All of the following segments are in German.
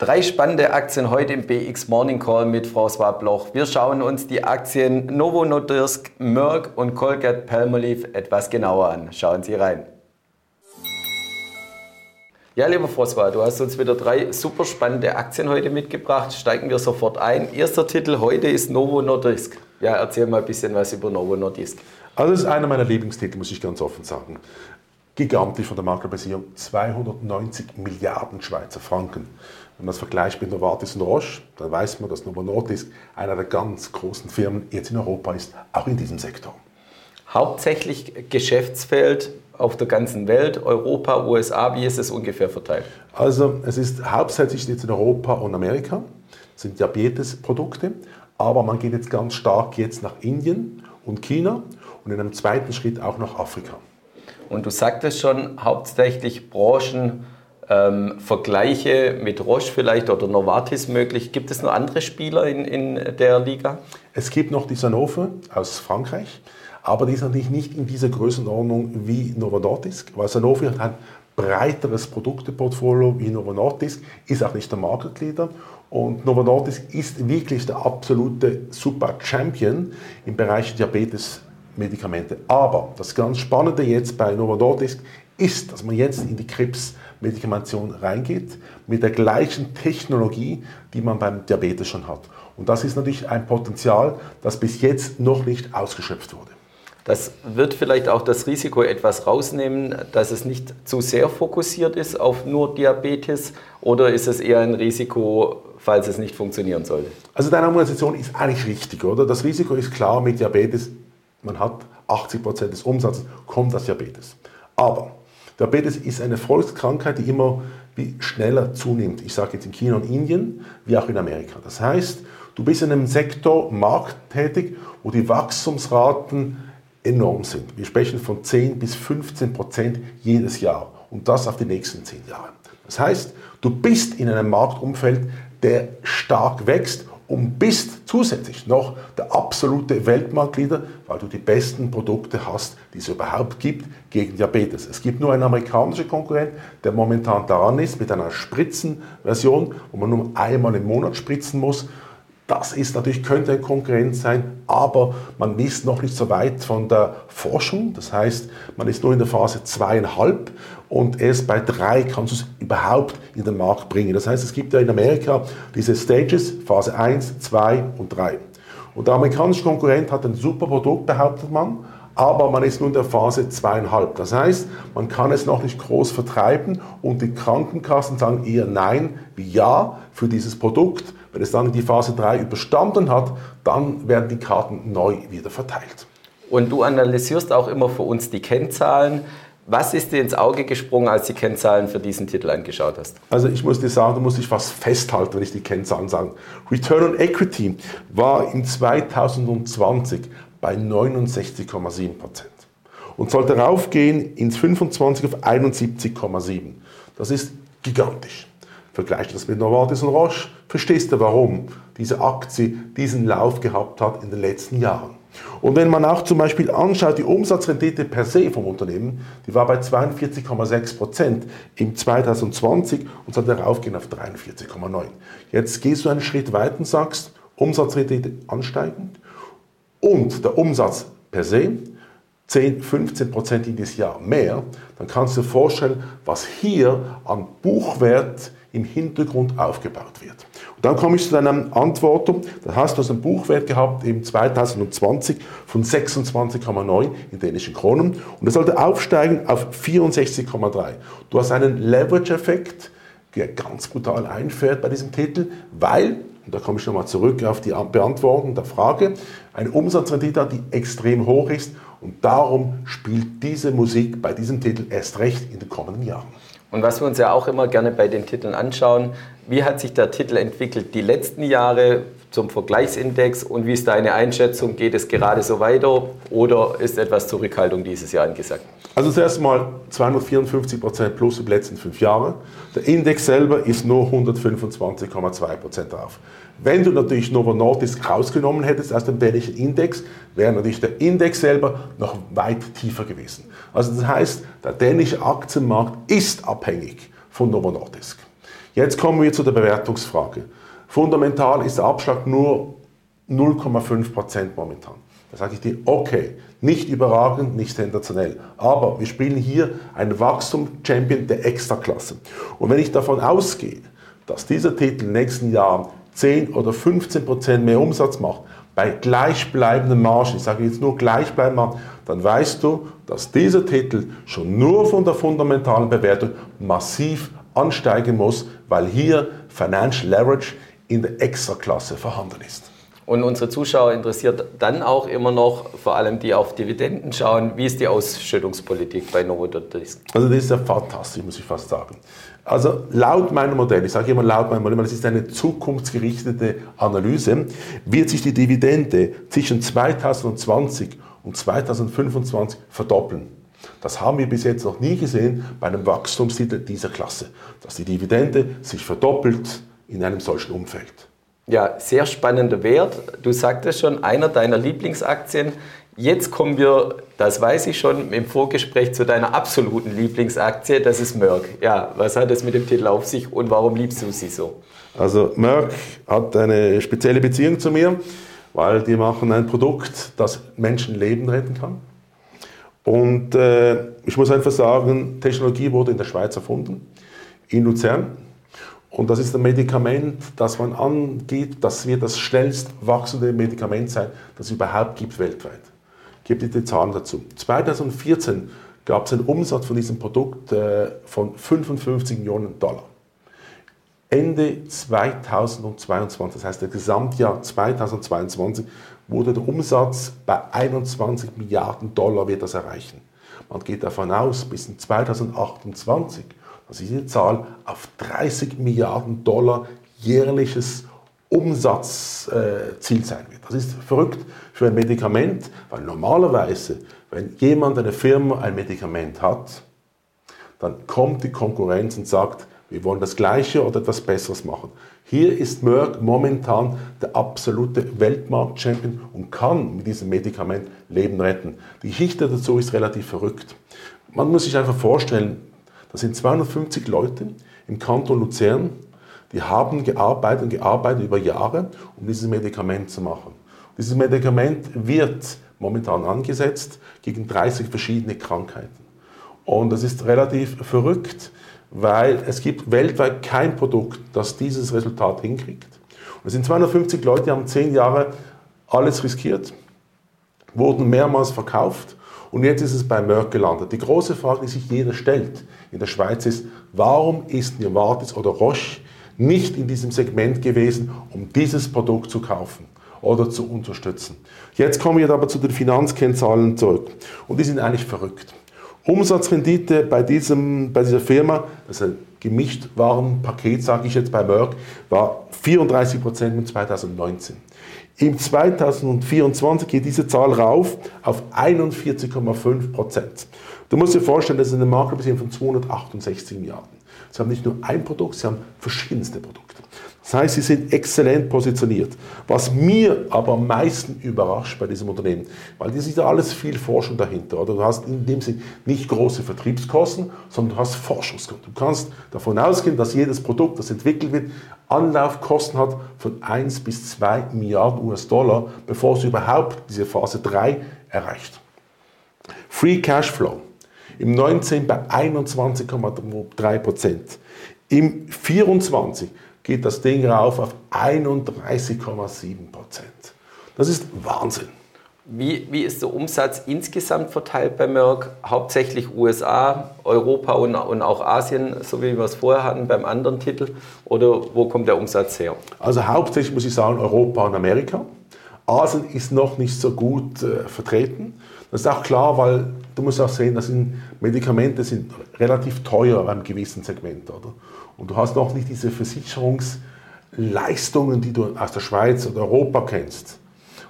Drei spannende Aktien heute im BX Morning Call mit François Bloch. Wir schauen uns die Aktien Novo Nordisk, Merck und Colgate Palmolive etwas genauer an. Schauen Sie rein. Ja, lieber François, du hast uns wieder drei super spannende Aktien heute mitgebracht. Steigen wir sofort ein. Erster Titel heute ist Novo Nordisk. Ja, erzähl mal ein bisschen was über Novo Nordisk. Also das ist einer meiner Lieblingstitel, muss ich ganz offen sagen. Gigantisch von der Marktkapitalisierung, 290 Milliarden Schweizer Franken. Wenn man das vergleicht mit Novartis und Roche, dann weiß man, dass Novo Nordisk einer der ganz großen Firmen jetzt in Europa ist, auch in diesem Sektor. Hauptsächlich Geschäftsfeld auf der ganzen Welt, Europa, USA, wie ist es ungefähr verteilt? Also es ist hauptsächlich jetzt in Europa und Amerika, das sind Diabetesprodukte, aber man geht jetzt ganz stark jetzt nach Indien und China und in einem zweiten Schritt auch nach Afrika. Und du sagtest schon, hauptsächlich Branchen, ähm, Vergleiche mit Roche vielleicht oder Novartis möglich. Gibt es noch andere Spieler in, in der Liga? Es gibt noch die Sanofi aus Frankreich, aber die ist natürlich nicht in dieser Größenordnung wie Novo weil Sanofi hat ein breiteres Produkteportfolio wie Novo ist auch nicht der Marktleader und Novo ist wirklich der absolute Super Champion im Bereich Diabetes-Medikamente. Aber das ganz Spannende jetzt bei Novo Nordisk ist, dass man jetzt in die Krebsmedikamentation reingeht mit der gleichen Technologie, die man beim Diabetes schon hat. Und das ist natürlich ein Potenzial, das bis jetzt noch nicht ausgeschöpft wurde. Das wird vielleicht auch das Risiko etwas rausnehmen, dass es nicht zu sehr fokussiert ist auf nur Diabetes oder ist es eher ein Risiko, falls es nicht funktionieren sollte? Also deine Argumentation ist eigentlich richtig, oder? Das Risiko ist klar mit Diabetes, man hat 80 Prozent des Umsatzes kommt aus Diabetes. Aber Diabetes ist eine Volkskrankheit, die immer schneller zunimmt. Ich sage jetzt in China und Indien, wie auch in Amerika. Das heißt, du bist in einem Sektor Markt tätig, wo die Wachstumsraten enorm sind. Wir sprechen von 10 bis 15 Prozent jedes Jahr und das auf die nächsten 10 Jahre. Das heißt, du bist in einem Marktumfeld, der stark wächst und bist zusätzlich noch der absolute Weltmarktleader, weil du die besten Produkte hast, die es überhaupt gibt gegen Diabetes. Es gibt nur einen amerikanischen Konkurrent, der momentan daran ist mit einer Spritzenversion, wo man nur einmal im Monat spritzen muss. Das ist natürlich, könnte ein Konkurrent sein, aber man ist noch nicht so weit von der Forschung. Das heißt, man ist nur in der Phase zweieinhalb und erst bei drei kannst du es überhaupt in den Markt bringen. Das heißt, es gibt ja in Amerika diese Stages, Phase 1, 2 und 3. Und der amerikanische Konkurrent hat ein super Produkt, behauptet man, aber man ist nur in der Phase zweieinhalb. Das heißt, man kann es noch nicht groß vertreiben und die Krankenkassen sagen eher Nein wie Ja für dieses Produkt wenn es dann in die Phase 3 überstanden hat, dann werden die Karten neu wieder verteilt. Und du analysierst auch immer für uns die Kennzahlen. Was ist dir ins Auge gesprungen, als du die Kennzahlen für diesen Titel angeschaut hast? Also ich muss dir sagen, da muss ich was festhalten, wenn ich die Kennzahlen sage. Return on Equity war in 2020 bei 69,7 Prozent und sollte raufgehen ins 25 auf 71,7. Das ist gigantisch. Vergleicht das mit Novartis und Roche, verstehst du, warum diese Aktie diesen Lauf gehabt hat in den letzten Jahren. Und wenn man auch zum Beispiel anschaut, die Umsatzrendite per se vom Unternehmen, die war bei 42,6 Prozent im 2020 und soll darauf gehen auf 43,9. Jetzt gehst du einen Schritt weiter und sagst, Umsatzrendite ansteigend und der Umsatz per se 10, 15 Prozent dieses Jahr mehr, dann kannst du dir vorstellen, was hier an Buchwert im Hintergrund aufgebaut wird. Und dann komme ich zu deiner Antwort. Da hast du einen Buchwert gehabt im 2020 von 26,9 in dänischen Kronen und das sollte aufsteigen auf 64,3. Du hast einen Leverage-Effekt, der ganz brutal einfährt bei diesem Titel, weil und da komme ich nochmal zurück auf die Beantwortung der Frage, eine Umsatzrendite die extrem hoch ist und darum spielt diese Musik bei diesem Titel erst recht in den kommenden Jahren. Und was wir uns ja auch immer gerne bei den Titeln anschauen, wie hat sich der Titel entwickelt die letzten Jahre zum Vergleichsindex und wie ist deine Einschätzung? Geht es gerade so weiter oder ist etwas Zurückhaltung dieses Jahr angesagt? Also zuerst mal 254 Prozent plus die letzten fünf Jahre. Der Index selber ist nur 125,2 Prozent drauf. Wenn du natürlich Novo Nordisk rausgenommen hättest aus dem dänischen Index, wäre natürlich der Index selber noch weit tiefer gewesen. Also das heißt, der dänische Aktienmarkt ist abhängig von Novo Nordisk. Jetzt kommen wir zu der Bewertungsfrage. Fundamental ist der Abschlag nur 0,5% momentan. Da sage ich dir, okay, nicht überragend, nicht sensationell, aber wir spielen hier einen Wachstum-Champion der Extraklasse. Und wenn ich davon ausgehe, dass dieser Titel in den nächsten Jahren 10 oder 15 Prozent mehr Umsatz macht, bei gleichbleibenden Margen, ich sage jetzt nur gleichbleibenden dann weißt du, dass dieser Titel schon nur von der fundamentalen Bewertung massiv ansteigen muss, weil hier Financial Leverage in der Extraklasse vorhanden ist. Und unsere Zuschauer interessiert dann auch immer noch, vor allem die auf Dividenden schauen, wie ist die Ausschüttungspolitik bei Novo Nordisk? Also das ist ja fantastisch, muss ich fast sagen. Also laut meinem Modell, ich sage immer laut meinem Modell, weil es ist eine zukunftsgerichtete Analyse, wird sich die Dividende zwischen 2020 und 2025 verdoppeln. Das haben wir bis jetzt noch nie gesehen bei einem Wachstumstitel dieser Klasse, dass die Dividende sich verdoppelt in einem solchen Umfeld. Ja, sehr spannender Wert. Du sagtest schon, einer deiner Lieblingsaktien. Jetzt kommen wir, das weiß ich schon, im Vorgespräch zu deiner absoluten Lieblingsaktie, das ist Merck. Ja, was hat es mit dem Titel auf sich und warum liebst du sie so? Also Merck hat eine spezielle Beziehung zu mir, weil die machen ein Produkt, das Menschenleben retten kann. Und äh, ich muss einfach sagen, Technologie wurde in der Schweiz erfunden, in Luzern. Und das ist ein Medikament, das man angeht, dass wir das schnellst wachsende Medikament sein, das es überhaupt gibt weltweit. Ich gebe dir die Zahlen dazu. 2014 gab es einen Umsatz von diesem Produkt äh, von 55 Millionen Dollar. Ende 2022, das heißt das Gesamtjahr 2022, wurde der Umsatz bei 21 Milliarden Dollar wird das erreichen. Man geht davon aus, bis in 2028 dass diese Zahl auf 30 Milliarden Dollar jährliches Umsatzziel sein wird. Das ist verrückt für ein Medikament, weil normalerweise, wenn jemand, eine Firma ein Medikament hat, dann kommt die Konkurrenz und sagt, wir wollen das Gleiche oder etwas Besseres machen. Hier ist Merck momentan der absolute Weltmarkt-Champion und kann mit diesem Medikament Leben retten. Die Geschichte dazu ist relativ verrückt. Man muss sich einfach vorstellen, das sind 250 Leute im Kanton Luzern, die haben gearbeitet und gearbeitet über Jahre, um dieses Medikament zu machen. Dieses Medikament wird momentan angesetzt gegen 30 verschiedene Krankheiten. Und das ist relativ verrückt, weil es gibt weltweit kein Produkt, das dieses Resultat hinkriegt. Und es sind 250 Leute, die haben 10 Jahre alles riskiert, wurden mehrmals verkauft und jetzt ist es bei Merck gelandet. Die große Frage, die sich jeder stellt in der Schweiz ist, warum ist Novartis oder Roche nicht in diesem Segment gewesen, um dieses Produkt zu kaufen oder zu unterstützen. Jetzt kommen wir aber zu den Finanzkennzahlen zurück. Und die sind eigentlich verrückt. Umsatzrendite bei, diesem, bei dieser Firma, das ist ein gemischt Warenpaket, sage ich jetzt bei Merck, war 34 Prozent in 2019. Im 2024 geht diese Zahl rauf auf 41,5 Prozent. Du musst dir vorstellen, das ist eine Marktkapitalisierung von 268 Milliarden. Sie haben nicht nur ein Produkt, sie haben verschiedenste Produkte. Das heißt, sie sind exzellent positioniert. Was mir aber am meisten überrascht bei diesem Unternehmen, weil das ist ja alles viel Forschung dahinter. Oder du hast in dem Sinne nicht große Vertriebskosten, sondern du hast Forschungskosten. Du kannst davon ausgehen, dass jedes Produkt, das entwickelt wird, Anlaufkosten hat von 1 bis 2 Milliarden US-Dollar, bevor es überhaupt diese Phase 3 erreicht. Free Cashflow im 19 bei 21,3 Prozent. Im 24 geht das Ding rauf auf 31,7 Prozent. Das ist Wahnsinn. Wie, wie ist der Umsatz insgesamt verteilt bei Merck? Hauptsächlich USA, Europa und, und auch Asien, so wie wir es vorher hatten beim anderen Titel? Oder wo kommt der Umsatz her? Also hauptsächlich muss ich sagen Europa und Amerika. Asien ist noch nicht so gut äh, vertreten. Das ist auch klar, weil du musst auch sehen, das sind Medikamente sind relativ teuer beim gewissen Segment. Oder? Und du hast noch nicht diese Versicherungsleistungen, die du aus der Schweiz oder Europa kennst.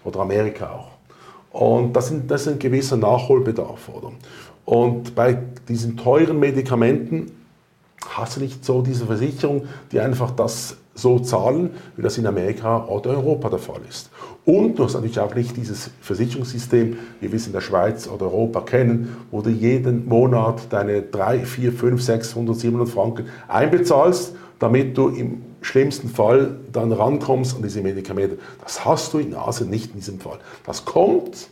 Oder Amerika auch. Und das, sind, das ist ein gewisser Nachholbedarf. Oder? Und bei diesen teuren Medikamenten hast du nicht so diese Versicherung, die einfach das so zahlen, wie das in Amerika oder Europa der Fall ist. Und du hast natürlich auch nicht dieses Versicherungssystem, wie wir es in der Schweiz oder Europa kennen, wo du jeden Monat deine 3, 4, 5, 600, 700 Franken einbezahlst, damit du im schlimmsten Fall dann rankommst an diese Medikamente. Das hast du in Asien nicht in diesem Fall. Das kommt,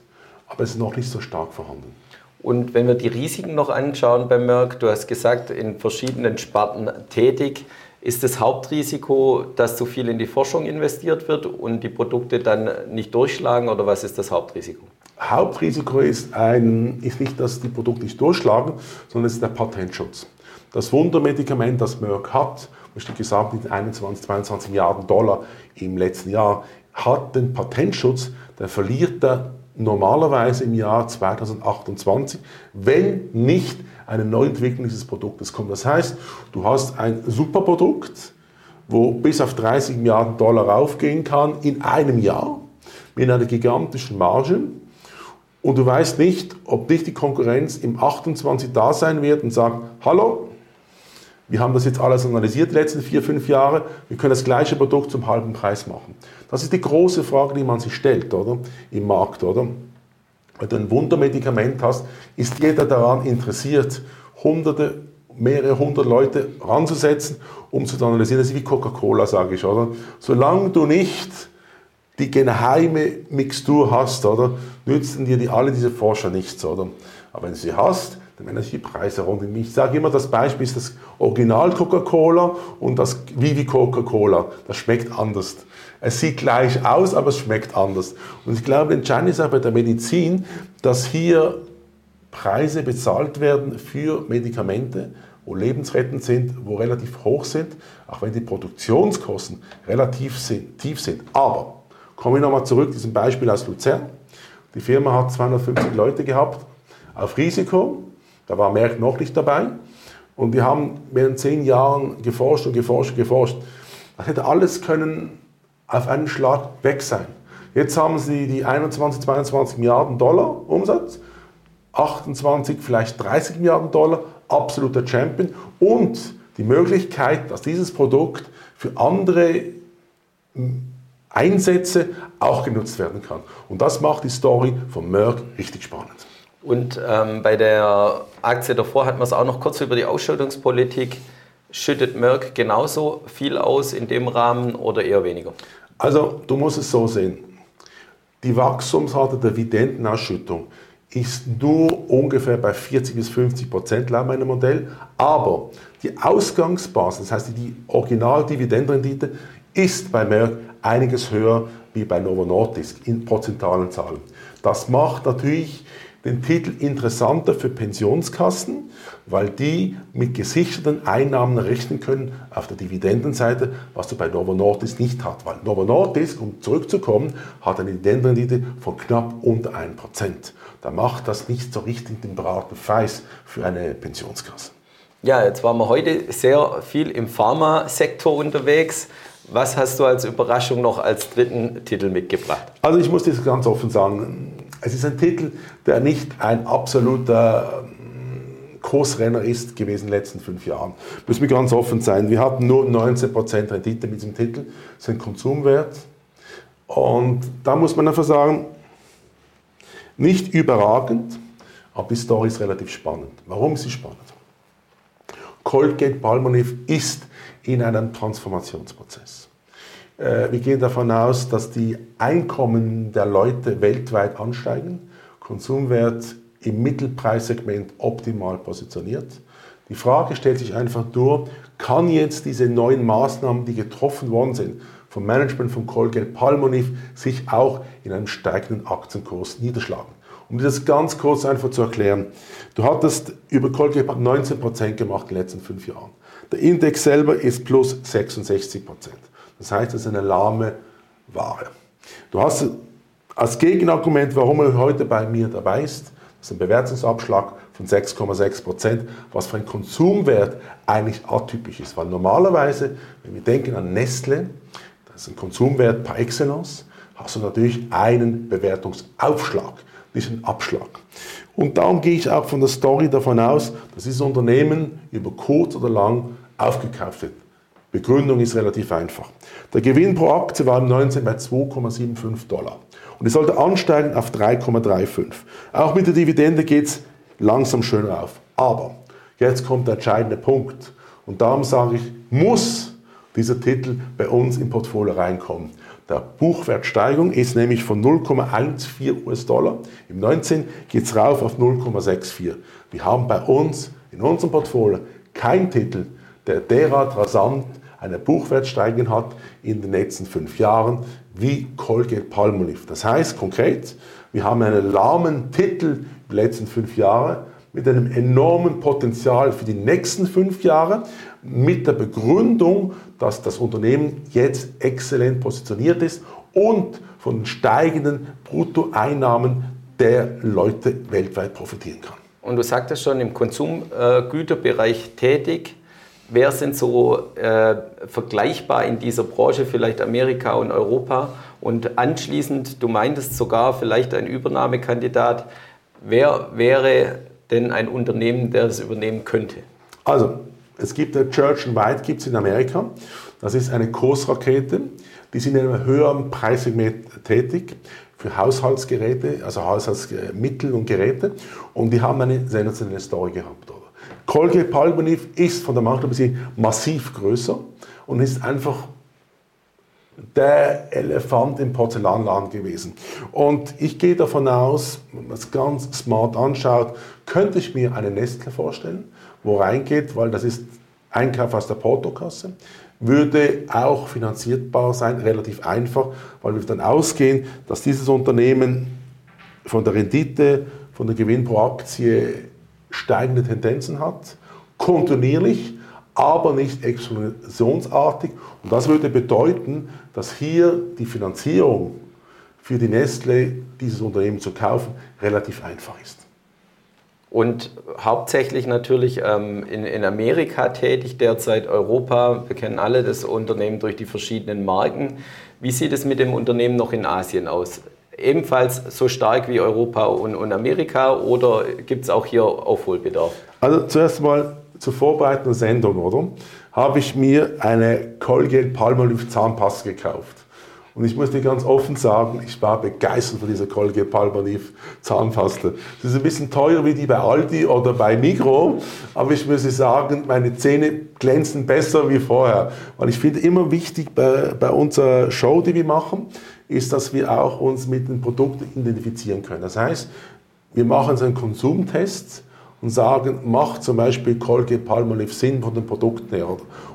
aber es ist noch nicht so stark vorhanden. Und wenn wir die Risiken noch anschauen bei Merck, du hast gesagt, in verschiedenen Sparten tätig, ist das Hauptrisiko, dass zu viel in die Forschung investiert wird und die Produkte dann nicht durchschlagen oder was ist das Hauptrisiko? Hauptrisiko ist, ein, ist nicht, dass die Produkte nicht durchschlagen, sondern es ist der Patentschutz. Das Wundermedikament, das Merck hat, wie gesagt, mit 21, 22 Milliarden Dollar im letzten Jahr, hat den Patentschutz, der verliert er normalerweise im Jahr 2028, wenn nicht eine Neuentwicklung dieses Produktes kommt. Das heißt, du hast ein Superprodukt, wo bis auf 30 Milliarden Dollar raufgehen kann in einem Jahr mit einer gigantischen Marge und du weißt nicht, ob nicht die Konkurrenz im 28 da sein wird und sagt, hallo, wir haben das jetzt alles analysiert die letzten vier, fünf Jahre, wir können das gleiche Produkt zum halben Preis machen. Das ist die große Frage, die man sich stellt, oder? Im Markt, oder? Wenn du ein Wundermedikament hast, ist jeder daran interessiert, hunderte, mehrere hundert Leute ranzusetzen, um zu analysieren. Das ist wie Coca-Cola, sage ich, oder? Solange du nicht die geheime Mixtur hast, oder, nützen dir die, alle diese Forscher nichts, oder? Aber wenn du sie hast, dann werden natürlich die Preise runter. Ich sage immer, das Beispiel ist das Original Coca-Cola und das Vivi Coca-Cola. Das schmeckt anders. Es sieht gleich aus, aber es schmeckt anders. Und ich glaube, entscheidend ist auch bei der Medizin, dass hier Preise bezahlt werden für Medikamente, wo lebensrettend sind, wo relativ hoch sind, auch wenn die Produktionskosten relativ sind, tief sind. Aber Komme ich nochmal zurück, diesem Beispiel aus Luzern. Die Firma hat 250 Leute gehabt auf Risiko. Da war Merck noch nicht dabei. Und wir haben während zehn Jahren geforscht und geforscht und geforscht. Das hätte alles können auf einen Schlag weg sein. Jetzt haben sie die 21, 22 Milliarden Dollar Umsatz, 28, vielleicht 30 Milliarden Dollar, absoluter Champion und die Möglichkeit, dass dieses Produkt für andere Einsätze auch genutzt werden kann. Und das macht die Story von Merck richtig spannend. Und ähm, bei der Aktie davor hatten wir es auch noch kurz über die Ausschüttungspolitik. Schüttet Merck genauso viel aus in dem Rahmen oder eher weniger? Also du musst es so sehen. Die Wachstumsrate der Dividendenausschüttung ist nur ungefähr bei 40 bis 50 Prozent laut meinem Modell. Aber die Ausgangsbasis, das heißt die Original-Dividendenrendite, ist bei Merck einiges höher wie bei Novo Nordisk in prozentualen Zahlen. Das macht natürlich den Titel interessanter für Pensionskassen, weil die mit gesicherten Einnahmen rechnen können auf der Dividendenseite, was du bei Novo Nordisk nicht hast. Weil Novo Nordisk, um zurückzukommen, hat eine Dividendenrendite von knapp unter 1%. Da macht das nicht so richtig den Braten Feiß für eine Pensionskasse. Ja, jetzt waren wir heute sehr viel im Pharmasektor unterwegs. Was hast du als Überraschung noch als dritten Titel mitgebracht? Also ich muss das ganz offen sagen. Es ist ein Titel, der nicht ein absoluter ähm, Kursrenner ist gewesen in den letzten fünf Jahren. Müssen wir ganz offen sein. Wir hatten nur 19% Rendite mit diesem Titel. Das ist ein Konsumwert. Und da muss man einfach sagen, nicht überragend, aber die Story ist relativ spannend. Warum ist sie spannend? Colgate Palmolive ist in einem Transformationsprozess. Äh, wir gehen davon aus, dass die Einkommen der Leute weltweit ansteigen, Konsumwert im Mittelpreissegment optimal positioniert. Die Frage stellt sich einfach nur, kann jetzt diese neuen Maßnahmen, die getroffen worden sind, vom Management von Colgate Palmolive, sich auch in einem steigenden Aktienkurs niederschlagen? Um das ganz kurz einfach zu erklären, du hattest über Colgate 19% gemacht in den letzten fünf Jahren. Der Index selber ist plus 66 Prozent. Das heißt, es ist eine lahme Ware. Du hast als Gegenargument, warum er heute bei mir dabei ist, das ist ein Bewertungsabschlag von 6,6 Prozent, was für einen Konsumwert eigentlich atypisch ist. Weil normalerweise, wenn wir denken an Nestle, das ist ein Konsumwert par excellence, hast du natürlich einen Bewertungsaufschlag, nicht einen Abschlag. Und darum gehe ich auch von der Story davon aus, dass dieses Unternehmen über kurz oder lang aufgekauft wird. Begründung ist relativ einfach. Der Gewinn pro Aktie war im 19 bei 2,75 Dollar. Und es sollte ansteigen auf 3,35. Auch mit der Dividende geht es langsam schön auf. Aber jetzt kommt der entscheidende Punkt. Und darum sage ich, muss dieser Titel bei uns im Portfolio reinkommen. Der Buchwertsteigerung ist nämlich von 0,14 US-Dollar. Im 19 geht es rauf auf 0,64. Wir haben bei uns in unserem Portfolio keinen Titel, der derart rasant eine Buchwertsteigerung hat in den letzten fünf Jahren wie Colgate Palmolive. Das heißt konkret, wir haben einen lahmen Titel in den letzten fünf Jahren mit einem enormen Potenzial für die nächsten fünf Jahre, mit der Begründung, dass das Unternehmen jetzt exzellent positioniert ist und von steigenden Bruttoeinnahmen der Leute weltweit profitieren kann. Und du sagtest schon, im Konsumgüterbereich tätig. Wer sind so äh, vergleichbar in dieser Branche, vielleicht Amerika und Europa? Und anschließend, du meintest sogar vielleicht ein Übernahmekandidat. Wer wäre denn ein Unternehmen, der das übernehmen könnte? Also, es gibt der Church White gibt es in Amerika. Das ist eine Kursrakete. Die sind in einem höheren Preissegment tätig für Haushaltsgeräte, also Haushaltsmittel und Geräte. Und die haben eine sensationelle Story gehabt. Colgate Palmolive ist von der Marktkapazität massiv größer und ist einfach der Elefant im Porzellanladen gewesen. Und ich gehe davon aus, wenn man es ganz smart anschaut, könnte ich mir eine Nestle vorstellen, wo reingeht, weil das ist Einkauf aus der Portokasse, würde auch finanzierbar sein, relativ einfach, weil wir dann ausgehen, dass dieses Unternehmen von der Rendite, von der Gewinn pro Aktie steigende Tendenzen hat, kontinuierlich, aber nicht explosionsartig. Und das würde bedeuten, dass hier die Finanzierung für die Nestle, dieses Unternehmen zu kaufen, relativ einfach ist. Und hauptsächlich natürlich ähm, in, in Amerika tätig, derzeit Europa. Wir kennen alle das Unternehmen durch die verschiedenen Marken. Wie sieht es mit dem Unternehmen noch in Asien aus? Ebenfalls so stark wie Europa und, und Amerika oder gibt es auch hier Aufholbedarf? Also zuerst mal zur vorbereitenden Sendung, oder? Habe ich mir eine Colgate Palmolive Zahnpasta gekauft. Und ich muss dir ganz offen sagen, ich war begeistert von dieser Colgate Palmolive Zahnpasta. Das ist ein bisschen teuer wie die bei Aldi oder bei Migro, aber ich muss sagen, meine Zähne glänzen besser wie vorher. Weil ich finde immer wichtig bei, bei unserer Show, die wir machen, ist, dass wir auch uns mit den Produkten identifizieren können. Das heißt, wir machen so einen Konsumtest und sagen, macht zum Beispiel Colgate Palmolive Sinn von den Produkten her.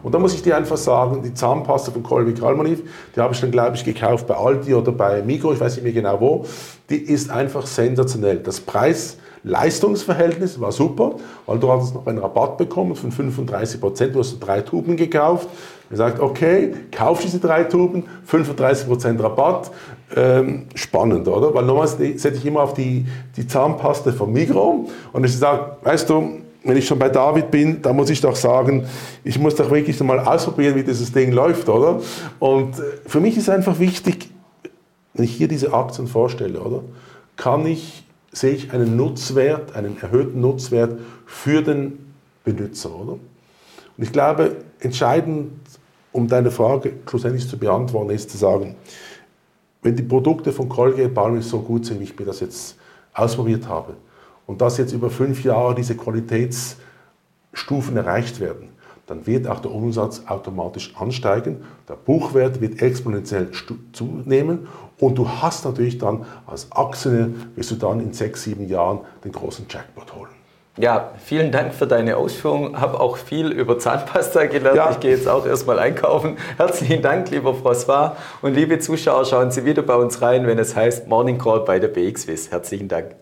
Und da muss ich dir einfach sagen, die Zahnpasta von Colgate Palmolive, die habe ich dann, glaube ich, gekauft bei Aldi oder bei Migro, ich weiß nicht mehr genau wo, die ist einfach sensationell. Das Preis Leistungsverhältnis war super, weil du hattest noch einen Rabatt bekommen von 35 Prozent. Du hast drei Tuben gekauft. Er sagt, okay, kauf diese drei Tuben, 35 Prozent Rabatt. Ähm, spannend, oder? Weil normalerweise setze ich immer auf die, die Zahnpasta von Migro und ich sage, weißt du, wenn ich schon bei David bin, da muss ich doch sagen, ich muss doch wirklich mal ausprobieren, wie dieses Ding läuft, oder? Und äh, für mich ist einfach wichtig, wenn ich hier diese Aktien vorstelle, oder? Kann ich sehe ich einen Nutzwert, einen erhöhten Nutzwert für den Benutzer. Oder? Und ich glaube, entscheidend, um deine Frage schlussendlich zu beantworten, ist zu sagen, wenn die Produkte von Colgate Palmolive so gut sind, wie ich mir das jetzt ausprobiert habe, und dass jetzt über fünf Jahre diese Qualitätsstufen erreicht werden, dann wird auch der Umsatz automatisch ansteigen, der Buchwert wird exponentiell zunehmen und du hast natürlich dann als Aktionär, wirst du dann in sechs, sieben Jahren den großen Jackpot holen. Ja, vielen Dank für deine Ausführungen. Habe auch viel über Zahnpasta gelernt. Ja. Ich gehe jetzt auch erstmal einkaufen. Herzlichen Dank, lieber François. Und liebe Zuschauer, schauen Sie wieder bei uns rein, wenn es heißt Morning Call bei der BXWIS. Herzlichen Dank.